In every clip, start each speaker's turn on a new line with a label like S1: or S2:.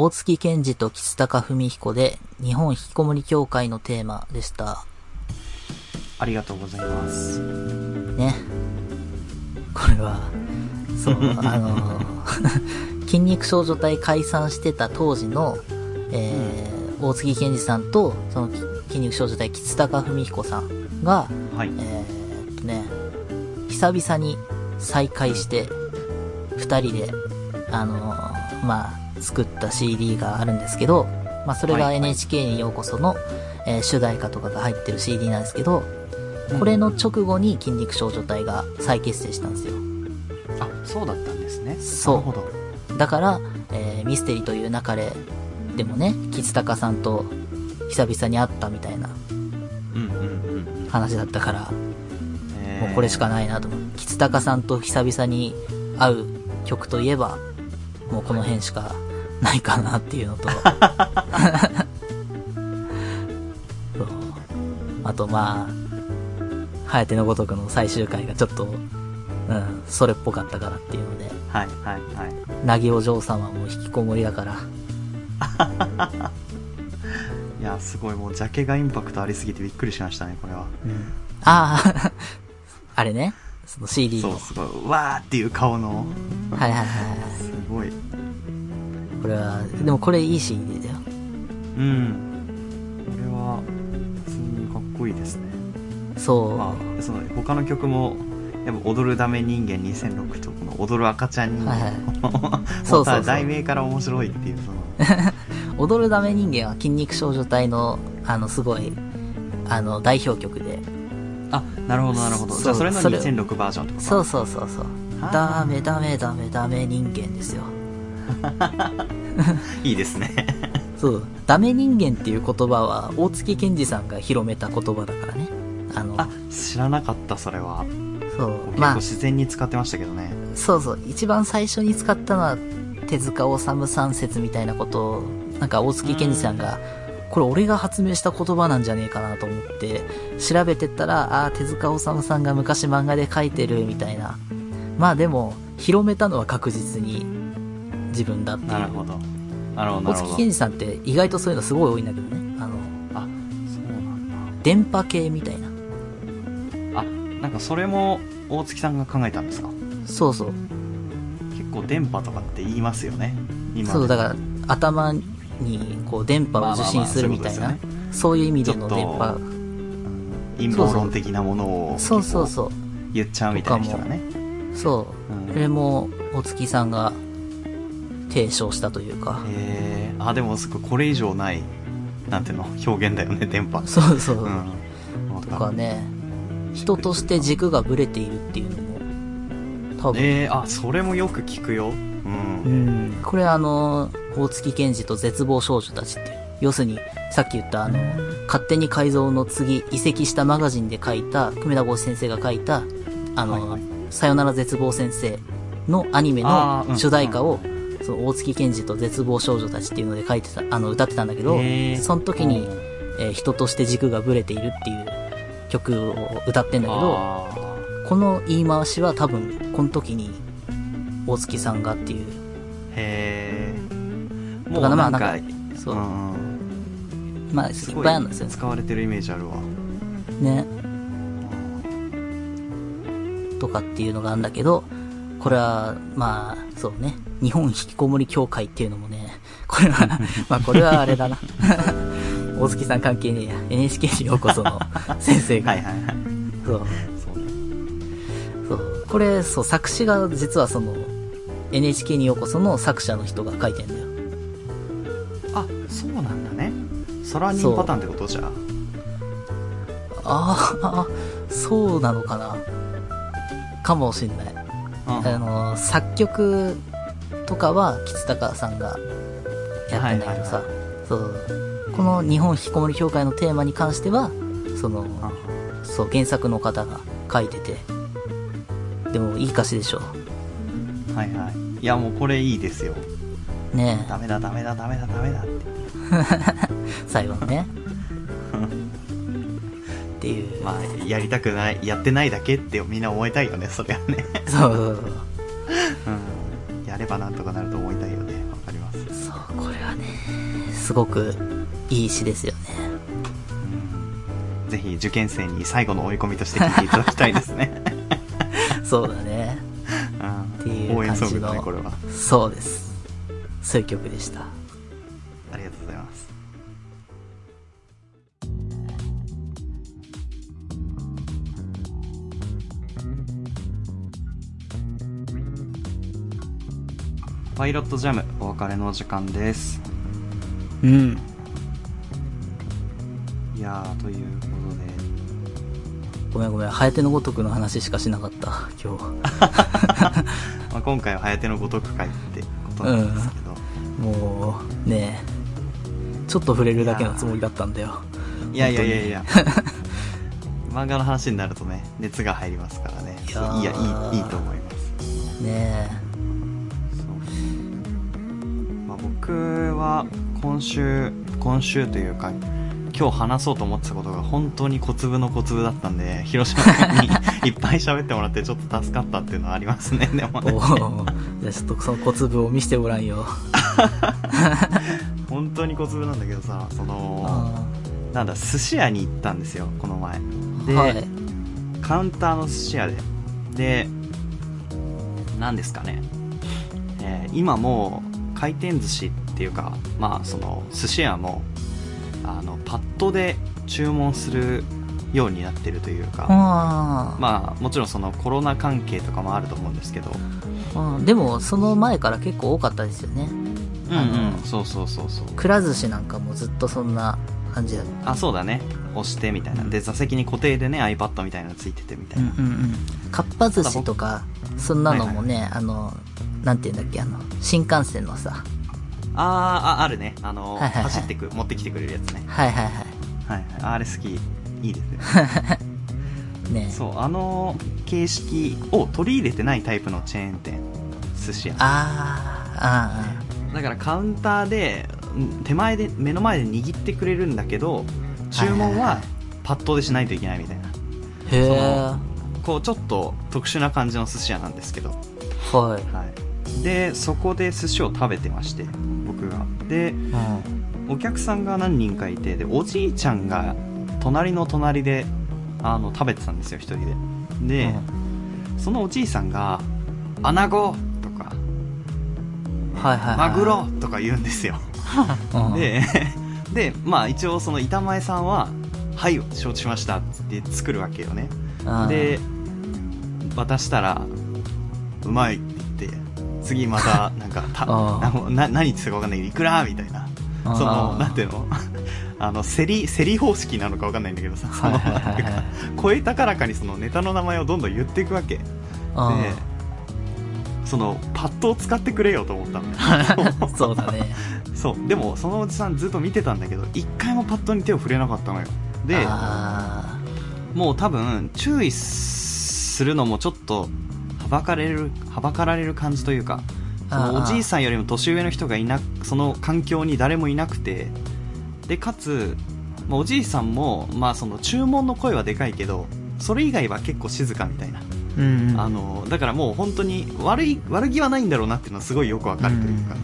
S1: 大月健二と吉高文彦で日本引きこもり協会のテーマでした。
S2: ありがとうございます。
S1: ね。これは、そう、あの、筋肉少女隊解散してた当時の、えー大月健二さんと、その筋肉少女隊吉高文彦さんが、
S2: はい。
S1: えーっとね、久々に再会して、二人で、あのーまあ、作った CD があるんですけど、まあ、それが
S2: はい
S1: NHK にようこその、えー主題歌とかが入ってる CD なんですけど、これの直後に筋肉少女隊が再結成したんですよ。
S2: あ、そうだったんですね。
S1: そう。だから、えーミステリという流れでもね、吉高さんと久々に会ったみたいな
S2: うんうんうんうん。
S1: 話だったから、
S2: えー
S1: もうこれしかないなと思う。吉高さんと久々に会う曲といえば、もうこの辺しかないかなっていうのと、そうあとまあ、ハヤテのごとくの最終回がちょっと、うん、それっぽかったからっていうので、
S2: はいはいはい。
S1: なぎお嬢様も引きこもりだから、
S2: いや、すごい、もう、ジャケがインパクトありすぎてびっくりしましたね、これは。
S1: うん。ああ、あれね、その CD の。
S2: そう、すごい、わーっていう顔の、
S1: はいはいはいはい。
S2: すごい。
S1: これは、でもこれいい CD だよ。
S2: うん。これは、普通にかっこいいですね。
S1: そう。
S2: まあ、その、他の曲も、やっぱ、踊るダメ人間2006と、この、踊る赤ちゃん人間。
S1: はいはい
S2: も
S1: そうそうそう
S2: 題名から面白いっていう、その、
S1: 踊るダメ人間は筋肉少女隊の、あの、すごい、あの、代表曲で。
S2: あ、なるほどなるほど。じゃあ、それの
S1: それ
S2: 2006バージョンってこと
S1: そうそうそうそう。ダメダメダメダメ人間ですよ。
S2: いいですね。
S1: そう。ダメ人間っていう言葉は、大月健二さんが広めた言葉だからね。あの、
S2: あ、知らなかった、それは。
S1: そう。
S2: 結
S1: まあ、
S2: 構自然に使ってましたけどね。
S1: そうそう。一番最初に使ったのは、手塚治虫三節みたいなことを、なんか大月健二さんが、これ俺が発明した言葉なんじゃねえかなと思って、調べてったら、ああー、手塚治虫さんが昔漫画で書いてるみたいな。まあでも、広めたのは確実に自分だっていう。
S2: なるほど。なるほど、
S1: 大月健。二さんって意外とそういうのすごい多いんだけどね。あの、
S2: あ、そうなん
S1: 電波系みたいな。
S2: だ。あ、なんかそれも大月さんが考えたんですか？
S1: そうそう。
S2: 結構電波とかって言いますよね。今
S1: そう、だから
S2: ら、
S1: 頭にこう電波を受信するみたいな
S2: そういう
S1: 意味での電波。
S2: 陰謀論的なものを
S1: そうそうそう。
S2: 言っちゃうみたいな人がね。
S1: そう。
S2: うん
S1: これも、大月さんが提唱したというか。
S2: えー、あ、でもすごいこれ以上ない、なんていうの、表現だよね、電波。
S1: そうそう。
S2: うん。
S1: とかね、人として軸がブレているっていうのも、多分、
S2: えー、あ、それもよく聞くよ。
S1: これあの、大月健二と絶望少女たちっていう。要するに、さっき言ったあの、勝手に改造の次、移籍したマガジンで書いた、久米田剛志先生が書いた、あの、さよなら絶望先生のアニメの主題歌を、その大月健二と絶望少女たちっていうので書いてた、あの、歌ってたんだけどその時に、えー人として軸がブレているっていう曲を歌ってんだけど、
S2: あ
S1: この言い回しは多分、この時に、大月さんがっていう、
S2: ーへーもうなんか、
S1: そう
S2: うんうん
S1: まあ、いっぱいあるんですよね。
S2: 使われてるイメージあるわ。
S1: ね。とかっていうのがあるんだけど、これは、まあ、そうね。日本引きこもり協会っていうのもね、これは、まあこれはあれだな。大月さん関係ねえや。NHK にようこその先生が。
S2: はいはいはい。
S1: そう。
S2: そうね。
S1: そう。これ、そう、作詞が実はその、NHK にようこその作者の人が書いてんだよ。
S2: あ、そうなんだね。ソラニンパターンってことじゃ
S1: ああ、そうなのかな。かもしんない。
S2: あ。
S1: あの、作曲とかは吉高さんがやってんだけどさ、
S2: はい
S1: そう、この日本引きこもり協会のテーマに関しては、その、
S2: あ
S1: そう、原作の方が書いてて、でもいい歌詞でしょ。
S2: はいはい。いやもうこれいいですよ。
S1: ね
S2: ダメだダメだダメだダメだって。
S1: え、最後のね。っていう。
S2: まあ、やりたくない、やってないだけってみんな思いたいよね、それはね。
S1: そうそうそう。
S2: うん。やればなんとかなると思いたいよね、本かります。
S1: そう、これはね、すごくいい詩ですよね。
S2: ぜひ受験生に最後の追い込みとして聞いていただきたいですね。
S1: そうだね。
S2: ソングだね、これは。
S1: そうです。そういう曲でした。
S2: ありがとうございます。パイロットジャムお別れのお時間です。
S1: うん。
S2: いやー、という
S1: ごめんごめん、ハエテのごとくの話しかしなかった、今日。
S2: まあ、今回は颯のごとく会ってことなんですけど、
S1: もう、ねちょっと触れるだけのつもりだったんだよ。
S2: いやいやいやいや、漫画の話になるとね、熱が入りますからね。
S1: いや
S2: いや、いい、いいと思います。
S1: ね
S2: まあ、僕は今週今週というか今日話そうと思ってたことが本当に小粒の小粒だったんで広島に いっぱい喋ってもらってちょっと助かったっていうのはありますねでも
S1: え。
S2: ね
S1: じゃあちょっとその小粒を見せてごらんよ。
S2: 本当に小粒なんだけどさその
S1: あ
S2: なんだ寿司屋に行ったんですよこの前で、
S1: ーはい。
S2: カウンターの寿司屋でで何ですかね、えー今もう回転寿司っていうかまあその寿司屋もあのパッドで注文するようになってるというか、まあもちろんそのコロナ関係とかもあると思うんですけど。
S1: うんでも、その前から結構多かったですよね。あの
S2: そうそうそうそう。
S1: くら寿司なんかもずっとそんな感じだった。
S2: あそうだね。押してみたいな。で座席に固定でね iPad みたいなのついててみたいな、
S1: うんうんうん。かっぱ寿司とか、そんなのもね、あの、なんて言うんだっけ、あの、新幹線のさ、
S2: あーああるね。あの、
S1: はいはいはい。
S2: 走ってく持ってきてくれるやつね。
S1: はいはいは
S2: はいはい。あれ好き。いいですね。
S1: い。ね
S2: そうあの形式を取り入れてないタイプのチェーン店寿司屋。
S1: あー、あ
S2: だからカウンターでうん手前で目の前で握ってくれるんだけど注文はパッドでしないといけないみたいな。
S1: ー。へー。
S2: こうちょっと特殊な感じの寿司屋なんですけど、
S1: はい。
S2: はい、でそこで寿司を食べてまして僕がで
S1: うん。
S2: お客さんが何人かいてでおじいちゃんが隣の隣であの食べてたんですよ一人でで、そのおじいさんが「アナゴ!」とか
S1: はいはいはい。
S2: マグロとか言うんですよ。
S1: うん、
S2: で、で、まあ一応その板前さんは、はい、承知しましたって作るわけよね。
S1: うん、
S2: で、渡したら、うまい次また、なんか、た
S1: あ
S2: なな何言ってたかわかんない。けど、いくら？みたいな。その、なんていうの？あの、競り、競り方式なのかわかんないんだけどさ、その、声高らかにそのネタの名前をどんどん言っていくわけ。で、
S1: うん
S2: その、パッドを使ってくれよと思ったのよ。
S1: そうだね。
S2: そう。でもそのおじさんずっと見てたんだけど一回もパッドに手を触れなかったのよ。で
S1: あ。
S2: もう多分注意するのもちょっとはばかられるはばかられる感じというかそのおじいさんよりも年上の人がいなその環境に誰もいなくてでかつ、まあおじいさんも、まあ、その注文の声はでかいけどそれ以外は結構静かみたいな、
S1: ーうんうん。
S2: あのだからもう本当に悪い悪気はないんだろうなっていうのはすごいよくわかるというか、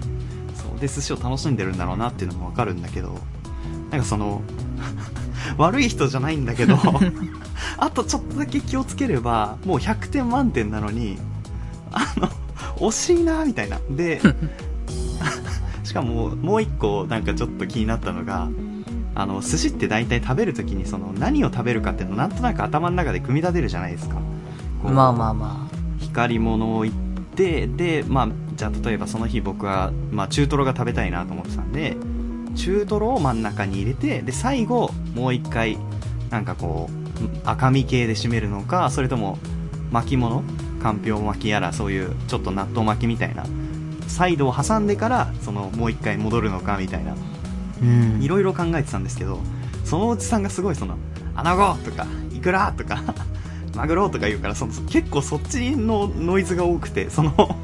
S2: そうで寿司を楽しんでるんだろうなっていうのもわかるんだけどなんかその 悪い人じゃないんだけど あとちょっとだけ気をつければもう100点満点なのにあの惜しいなみたいな。で しかももう一個なんかちょっと気になったのがあの寿司って大体食べるときにその何を食べるかっていうのをなんとなく頭の中で組み立てるじゃないですか。
S1: まあまあま
S2: 光り物を行ってでまあじゃあ例えばその日僕は、まあ、中トロが食べたいなと思ってたんで中トロを真ん中に入れてで最後もう一回なんかこう赤身系で締めるのかそれとも巻物？かんぴょう巻きやらそういうちょっと納豆巻きみたいなサイドを挟んでからそのもう一回戻るのかみたいな。いろいろ考えてたんですけどそのおじさんがすごいその「アナゴ!」とか「イクラ!」とか「マグロ!」とか言うからその結構そっちのノイズが多くてその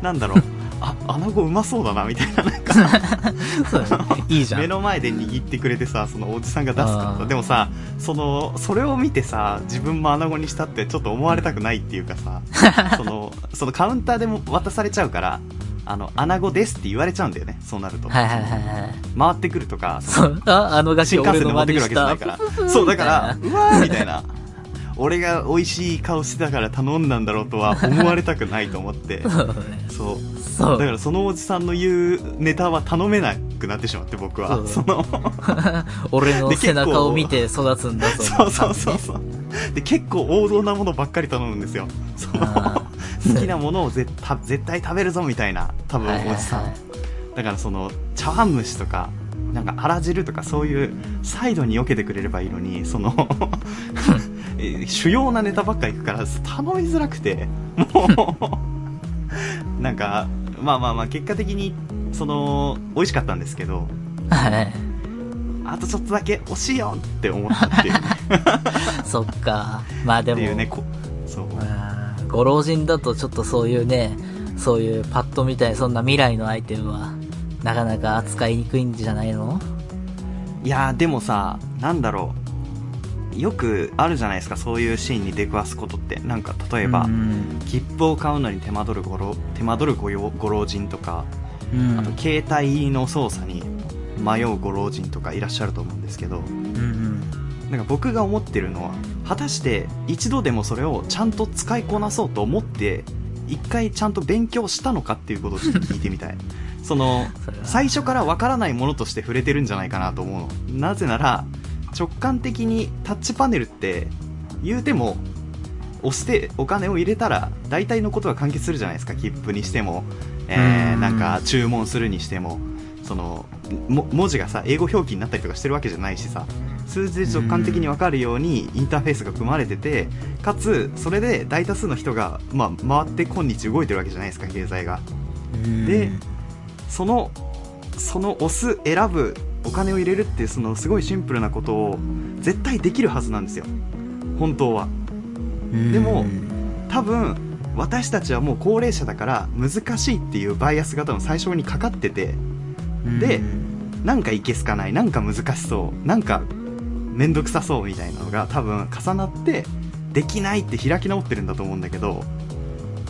S2: なんだろうあアナゴうまそうだなみたいななんか
S1: そうだね。いいじゃん。
S2: 目の前で握ってくれてさそのおじさんが出すからでもさそのそれを見てさ自分もアナゴにしたってちょっと思われたくないっていうかさ そのそのカウンターでも渡されちゃうからあの、穴子ですって言われちゃうんだよね、そうなると。
S1: はいはいはいはい。
S2: 回ってくるとか、そ
S1: あ、あのガキ
S2: 新幹線で持ってくるわけじゃな
S1: た
S2: い。から。そう、だから、うわーみたいな。俺が美味しい顔してたから頼んだんだろうとは思われたくないと思って。
S1: そうね。
S2: そう。
S1: そう。
S2: だからそのおじさんの言うネタは頼めなくなってしまって僕は。
S1: そ
S2: その、
S1: 俺の
S2: で
S1: 背中を見て育つんだぞ。
S2: そうそうそうそう。で、結構王道なものばっかり頼むんですよ。その、
S1: あ
S2: 好きなものを絶対絶対食べるぞみたいな、多分
S1: はいはい
S2: おじさん。
S1: はい
S2: だからその、茶碗蒸しとか、なんか、あら汁とかそういう、サイドに避けてくれればいいのに、その、え ー主要なネタばっかり行くから、頼みづらくて、もう、なんか、まあまあまあ、結果的に、その、美味しかったんですけど、
S1: はい。
S2: あとちょっとだけ惜しいよって思ったっていうね。
S1: そっか。まあでも、
S2: っていうね、こそう。
S1: うんご老人だとちょっとそういうね、そういうパッドみたいな、そんな未来のアイテムは、なかなか扱いにくいんじゃないの？
S2: いやーでもさ、なんだろう。よくあるじゃないですか、そういうシーンに出くわすことって。なんか、例えば、
S1: うん。
S2: 切符を買うのに手間取るご老手間取るごよご老人とか、
S1: うん。
S2: あと携帯の操作に迷うご老人とかいらっしゃると思うんですけど、
S1: うん
S2: なんか僕が思ってるのは、果たして一度でもそれをちゃんと使いこなそうと思って、一回ちゃんと勉強したのかっていうことをちょっと聞いてみたい。その最初からわからないものとして触れてるんじゃないかなと思うの。なぜなら、直感的にタッチパネルって、言うても、押してお金を入れたら、大体のことが完結するじゃないですか。切符にしても、えー、
S1: うん
S2: なんか注文するにしても、その、も文字がさ、英語表記になったりとかしてるわけじゃないしさ、数字で直感的にわかるようにインターフェースが組まれてて、かつ、それで大多数の人が、まあ、回って今日動いてるわけじゃないですか、経済が。
S1: うん。
S2: でそのその押す選ぶお金を入れるってそのすごいシンプルなことを絶対できるはずなんですよ。本当は。
S1: うん。
S2: でも多分私たちはもう高齢者だから難しいっていうバイアスが多分最初にかかっててでなんかいけすかないなんか難しそうなんかめんどくさそうみたいなのが多分重なってできないって開き直ってるんだと思うんだけど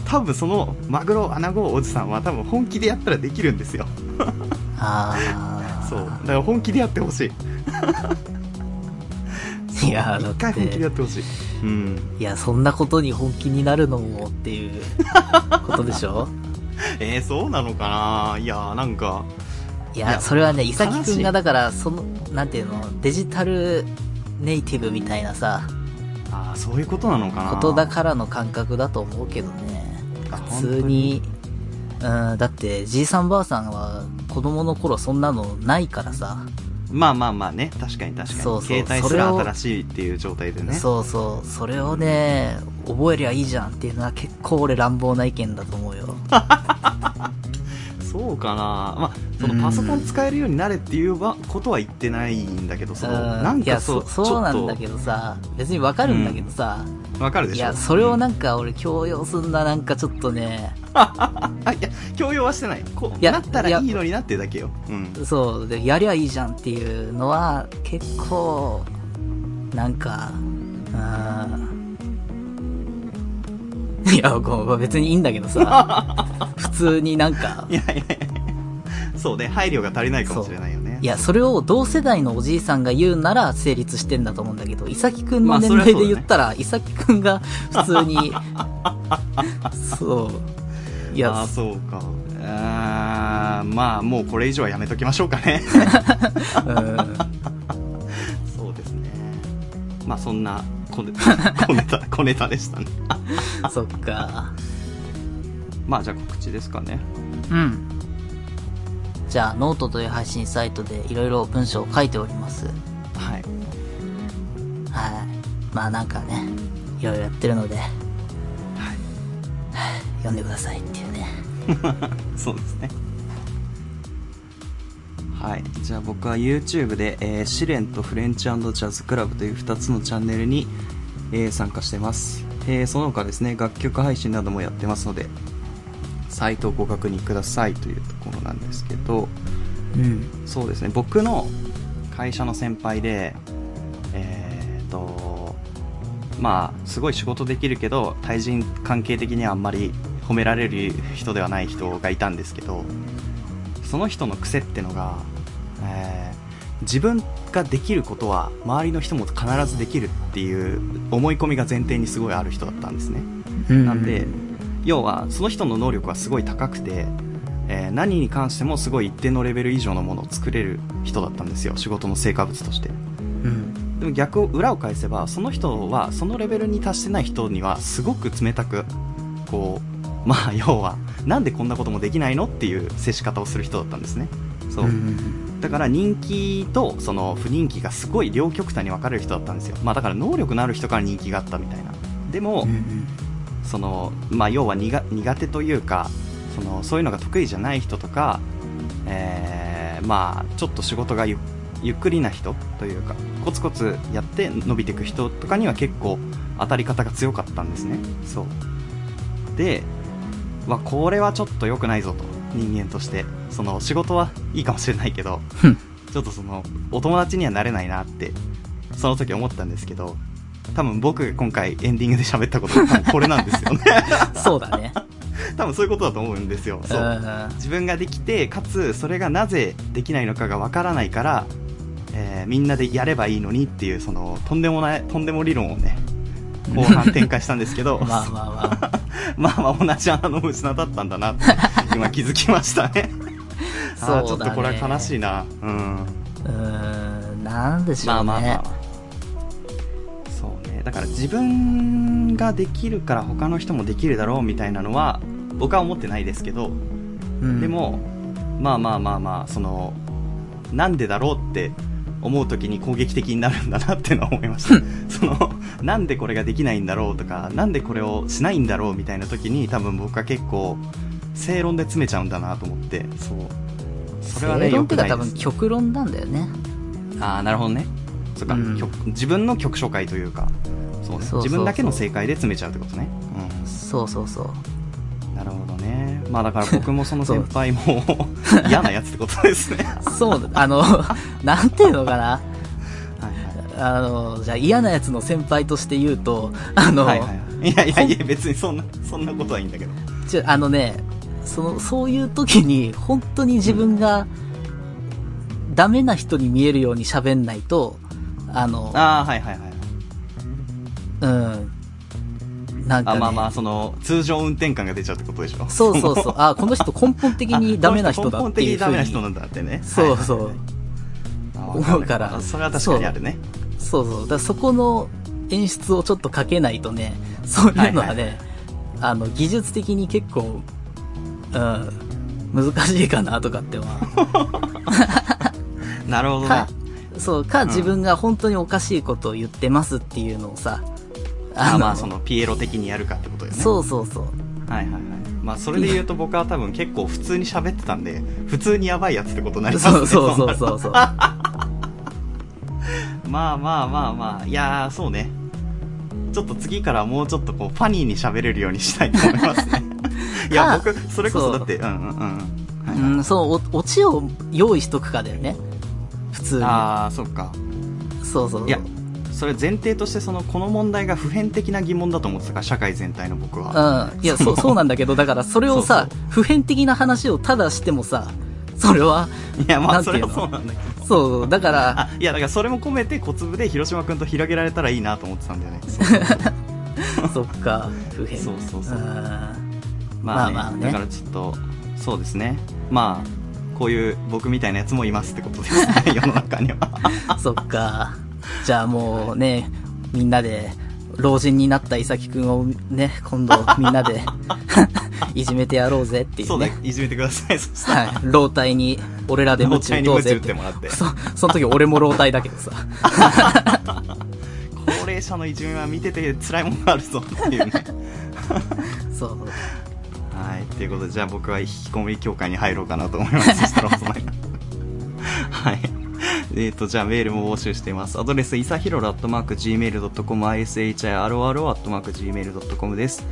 S2: 多分そのマグロアナゴおじさんは多分本気でやったらできるんですよ。
S1: ああ。
S2: そう。だから本気でやってほしい。
S1: いや、だ
S2: 一回本気でや
S1: っ
S2: ってほしい。うん。
S1: て、いや、そんなことに本気になるのもっていう ことでしょ？
S2: えー、そうなのかな？いやーなんか。
S1: いや、それはね、伊崎
S2: 悲しい
S1: くんがだから、その、なんていうの、デジタルネイティブみたいなさ、
S2: ああそういうことなのかな？
S1: ことだからの感覚だと思うけどね。
S2: あ
S1: 普通に、うん、だって、じいさんばあさんは子供の頃そんなのないからさ、
S2: まあまあまあね。確かに確かに。
S1: そうそう。
S2: 携帯す
S1: それを
S2: ら新しいっていう状態でね。
S1: そうそう、それをね、覚えりゃいいじゃんっていうのは結構俺乱暴な意見だと思うよ。
S2: そうかな。まあそのパソコン使えるようになれっていうわことは言ってないんだけどその
S1: うん。
S2: なんかそ
S1: そうう、そうなんだけどさ、別にわかるんだけどさ、
S2: わかるでしょ。
S1: いや、それをなん
S2: か、
S1: か俺強要すんな、なんかちょっとね、
S2: あいや強要はしてない。こうなったらいいのになってるだけよ。うん。
S1: そう、で、やりゃいいじゃんっていうのは、結構、なんか、うん。いや、別にいいんだけどさ、普通になんか。
S2: い、やいやいやそうね配慮が足りないかもしれないよね。
S1: いや、それを同世代のおじいさんが言うなら成立してんだと思うんだけど、伊崎くん
S2: まあ
S1: の年齢で言ったら、伊崎くんが普通に、そう。いや。
S2: そうか。あーまあもうこれ以上はやめときましょうかね。
S1: うん。
S2: そうですね。まあそんな小ネ小ネタ小ネタでしたね。
S1: そっか。
S2: まあじゃあ告知ですかね。
S1: うん。じゃあ、ノートという配信サイトでいろいろ文章を書いております。
S2: はい。
S1: はい。まあなんかね、いろいろやってるので、
S2: はい。
S1: 読んでくださいっていうね。
S2: そうですね。はい。じゃあ僕は YouTube で、えー試練とフレンチジャズクラブという2つのチャンネルに、えー参加してます、えーその他ですね楽曲配信などもやってますのでサイトをご確認くださいというところなんですけど
S1: うん。
S2: そうですね。僕の会社の先輩でえー、とまあすごい仕事できるけど対人関係的にはあんまり褒められる人ではない人がいたんですけどその人の癖ってのが、えー自分ができることは周りの人も必ずできるっていう思い込みが前提にすごいある人だったんですね、
S1: うん。
S2: なんで要はその人の能力はすごい高くて、えー何に関してもすごい一定のレベル以上のものを作れる人だったんですよ。仕事の成果物として。
S1: うん。
S2: でも逆を裏を返せばその人はそのレベルに達してない人にはすごく冷たくこうまあ要はなんでこんなこともできないのっていう接し方をする人だったんですね。そう、
S1: うん。
S2: だから人気とその不人気がすごい両極端に分かれる人だったんですよ。まあだから能力のある人から人気があったみたいな。でも、
S1: うん
S2: そのまあ要は苦苦手というかそのそういうのが得意じゃない人とか、えーまあちょっと仕事がゆゆっくりな人というかコツコツやって伸びていく人とかには結構当たり方が強かったんですね。そう。でわこれはちょっと良くないぞと人間として。その仕事はいいかもしれないけどちょっとそのお友達にはなれないなってその時思ったんですけど多分僕が今回エンディングで喋ったことこれなんですよね。
S1: そうだね。
S2: 多分そういうことだと思うんですよ。そう。
S1: うん
S2: 自分ができてかつそれがなぜできないのかがわからないから、えーみんなでやればいいのにっていうそのとんでもないとんでも理論をね後半展開したんですけど。
S1: まあまあまあ。
S2: まあまあ同じ穴の失だったんだなって今気づきましたね。あーちょっとこれは悲しいな。うん。
S1: うーん、なんでしょうね。
S2: まあまあまあそうねだから自分ができるから他の人もできるだろうみたいなのは僕は思ってないですけど、
S1: うん。
S2: で、もまあまあまあまあそのなんでだろうって思う時に攻撃的になるんだなっていうのは思いました。そのなんでこれができないんだろうとかなんでこれをしないんだろうみたいな時に多分僕は結構正論で詰めちゃうんだなと思ってそう。それはね
S1: 正論っていうか多分極論なんだよね。
S2: ああなるほどね。そっか、
S1: うん。
S2: 曲自分の曲紹介というかそうね。
S1: そうそうそう。
S2: 自分だけの正解で詰めちゃうってことね。
S1: そうそうそう。
S2: うん。なるほどね。まあだから僕もその
S1: そう
S2: 先輩も嫌なやつってことですね。
S1: そう。だ、あの、なんていうのかな。
S2: はいはい。
S1: あの、じゃあ嫌なやつの先輩として言うと、あの、
S2: はいはいはい。いやいやいや別にそんなそんなことはいいんだけど。
S1: ちょあのね、その、そういう時に、本当に自分が、ダメな人に見えるように喋んないと、あの、
S2: ああはいはいはい
S1: うん。なんか、ね、
S2: あまあまあその通常運転感が出ちゃうってことでしょ？
S1: そうそうそう。あ、この人根本的にダメな人だっていう
S2: 根本的にダメな人。なんだってね
S1: そうそう。思うから
S2: あそれは確かにあるね
S1: そうそう。だそこの演出をちょっとかけないとね、そういうのはね、
S2: はいはい
S1: あの、技術的に結構、うん、難しいかなとかっては。
S2: なるほどね
S1: か、そう、か、
S2: ん
S1: 自分が本当におかしいことを言ってますっていうのをさ、の
S2: あまあそのピエロ的にやるかってことよね
S1: そうそうそう。
S2: はいはいはいまあそれで言うと僕は多分結構普通に喋ってたんで 普通にやばいやつってことになりますね
S1: そうそうそう
S2: う
S1: そうそう。
S2: まあまあまあまあいやーそうねちょっと次からもうちょっとこうファニーに喋れるようにしたいと思いますね いや
S1: か
S2: 僕それこそだってうんうんうんはいはい
S1: うん、そう、お、オチを用意しとくかだよね。普通に。
S2: ああそっか
S1: そうそう。
S2: いやそれ前提としてそのこの問題が普遍的な疑問だと思ってたから社会全体の僕は。
S1: うん。いや、そう、そうなんだけど、だからそれをさ、普遍的な話をただしてもさ、それは、
S2: いやまあそれはそうなんだけど。
S1: そう、だから、
S2: あいやだからそれも込めて小粒で広島君と広げられたらいいなと思ってたんだよね。そ
S1: っか、普遍。
S2: そうそうそう。
S1: うん。
S2: まあね,、
S1: まあまあね。
S2: だからちょっとそうですね。まあこういう僕みたいなやつもいますってことですね 世の中には。
S1: そっか。じゃあもうね、みんなで、老人になった伊崎くんをね、今度みんなで、いじめてやろうぜっていうね。
S2: そうねいじめてくださいそしたら
S1: はい。老体に、俺らで
S2: 老
S1: 鞭打
S2: 体に鞭打っ
S1: とうぜって
S2: てもらって
S1: そ、その時俺も老体だけどさ。
S2: 高齢者のいじめは見てて辛いものがあるぞっていうね
S1: そう。
S2: はいということでじゃあ僕は引きこもり協会に入ろうかなと思いますそしたらお備えはいえっ、と、じゃあメールも募集しています。アドレス、いさひろらっとマーク .gmail.com、ishiro.gmail.com です。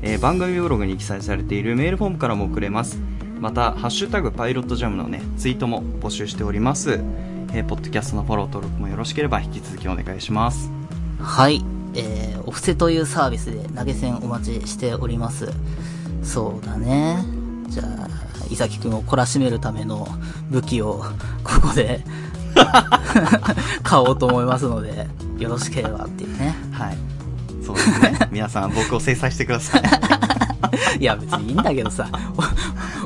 S2: えー番組ブログに記載されているメールフォームからも送れます。また、ハッシュタグパイロットジャムのね、ツイートも募集しております。えーポッドキャストのフォロー登録もよろしければ引き続きお願いします。
S1: はい。えー、お布施というサービスで投げ銭お待ちしております。そうだね。じゃあ、伊崎くんを懲らしめるための武器を、ここで、買おうと思いますので、よろしければっていうね。
S2: はい。そうですね。皆さん僕を制裁してください。
S1: いや、別にいいんだけどさ、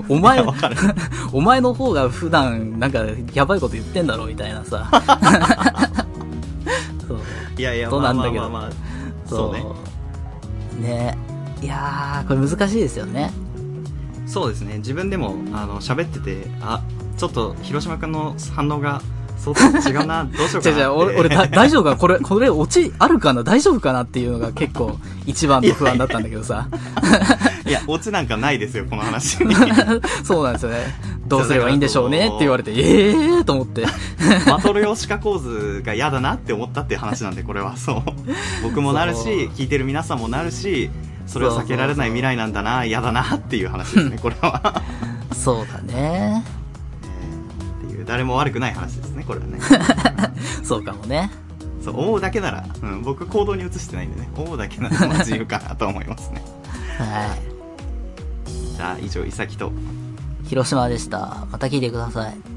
S1: おお前 お前の方が普段、なんか、やばいこと言ってんだろ、みたいなさ。そう。
S2: いやいや、
S1: そうなんだけど
S2: まあまあまあまあそうね。
S1: ね。いやー、これ難しいですよね。
S2: そうですね。自分でも、あの、喋ってて、あ、ちょっと、広島くんの反応が、そう違うな、どうしようかなって。
S1: じゃじゃ俺、俺だ、大丈夫かな？これ、これ、オチあるかな？大丈夫かな？っていうのが結構、一番の不安だったんだけどさ。
S2: いや、オチなんかないですよ、この話。
S1: そうなんですよね。どうすればいいんでしょうねって言われて、ええーと思って。
S2: バトル用歯科構図が嫌だなって思ったっていう話なんで、これは。そう。僕もなるし、聞いてる皆さんもなるし、それを避けられない未来なんだな、嫌だなっていう話ですね、これは。
S1: そうだね。
S2: 誰も悪くない話ですね、これはね。
S1: そうかもね。
S2: そう、思うだけなら、うん、僕行動に移してないんでね、思うだけならまあ自由かなと思いますね。
S1: はい。
S2: じゃあ、以上、いさきと、
S1: 広島でした。また聞いてください。